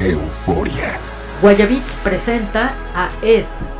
Euforia. Guayabits presenta a Ed.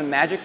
Some magic?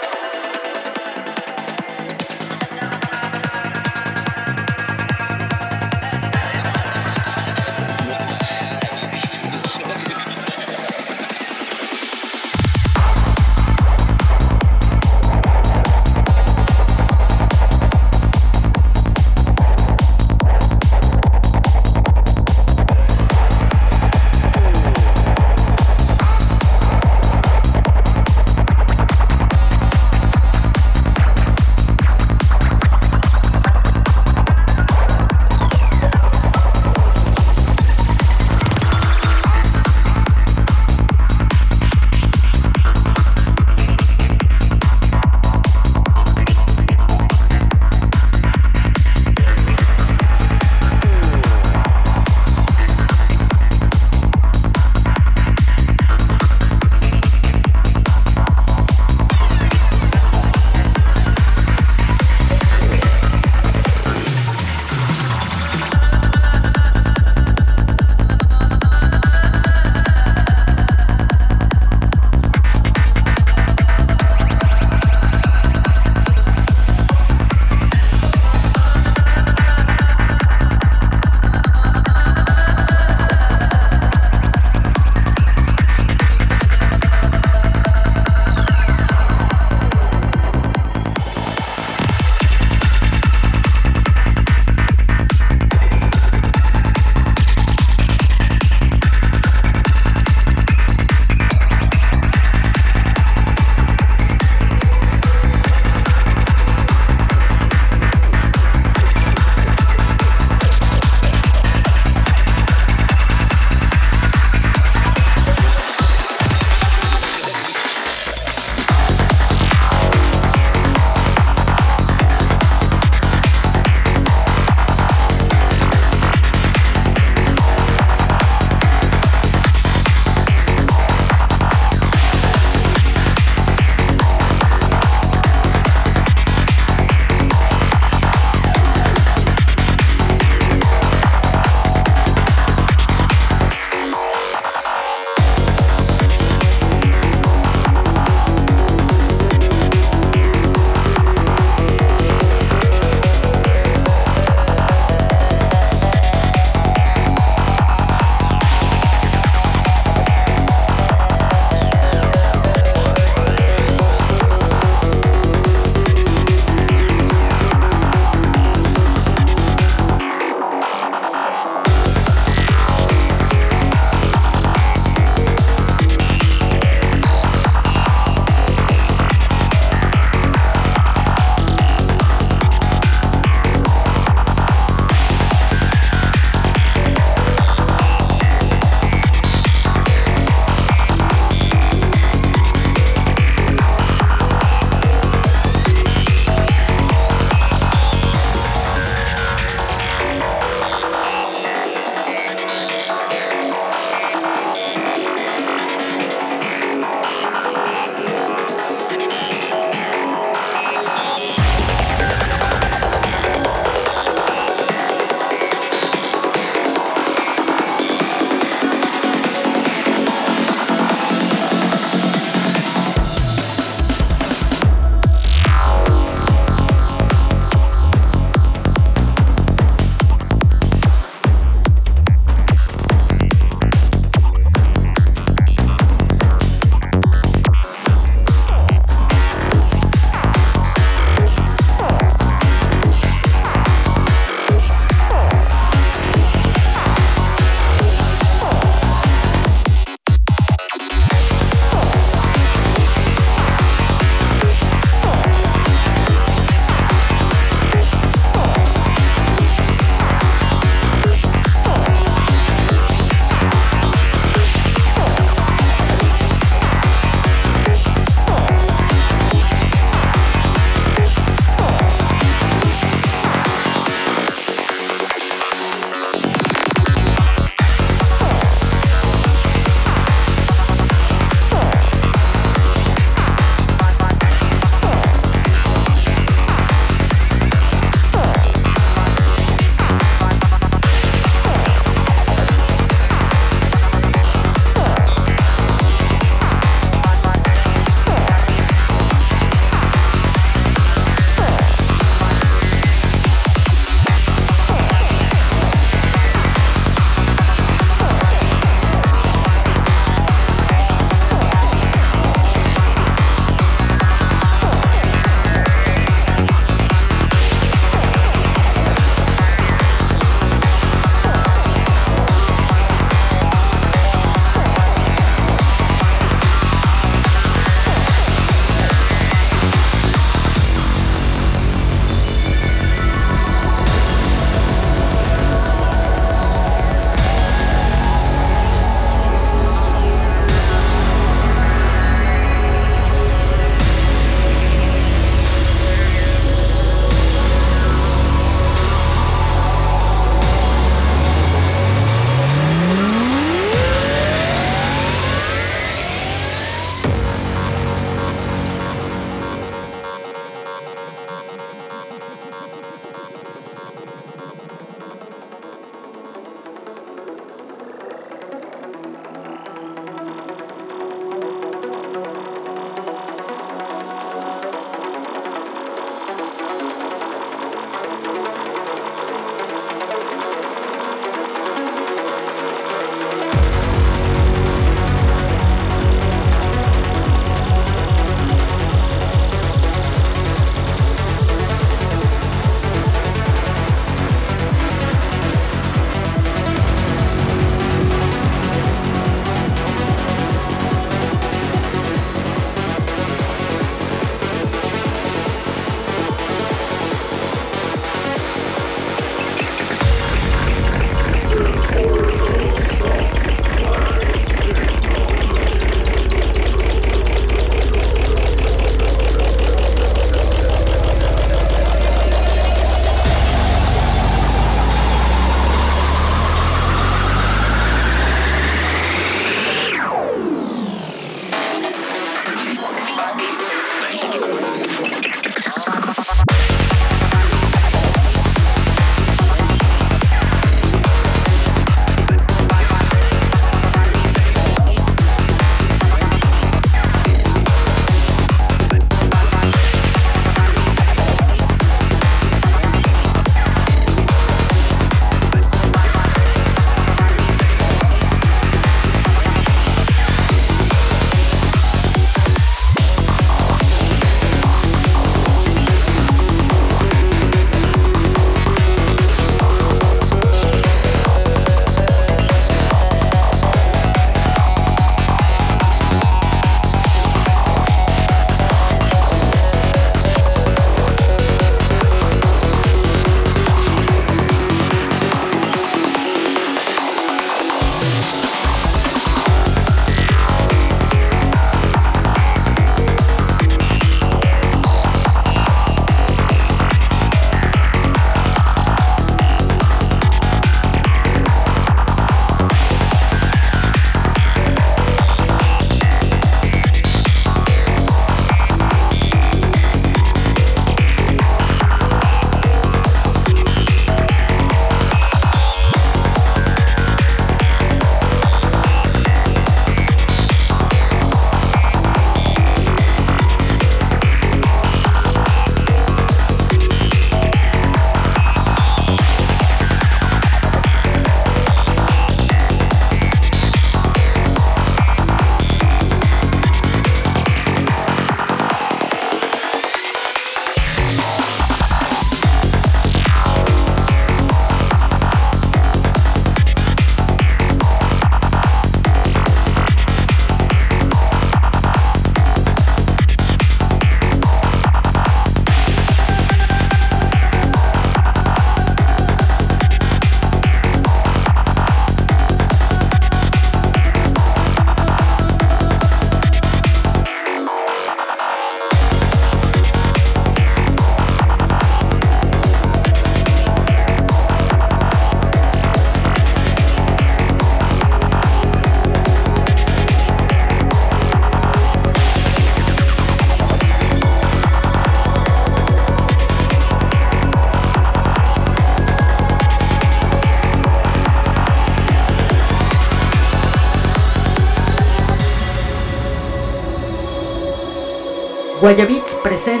Guayabits presenta.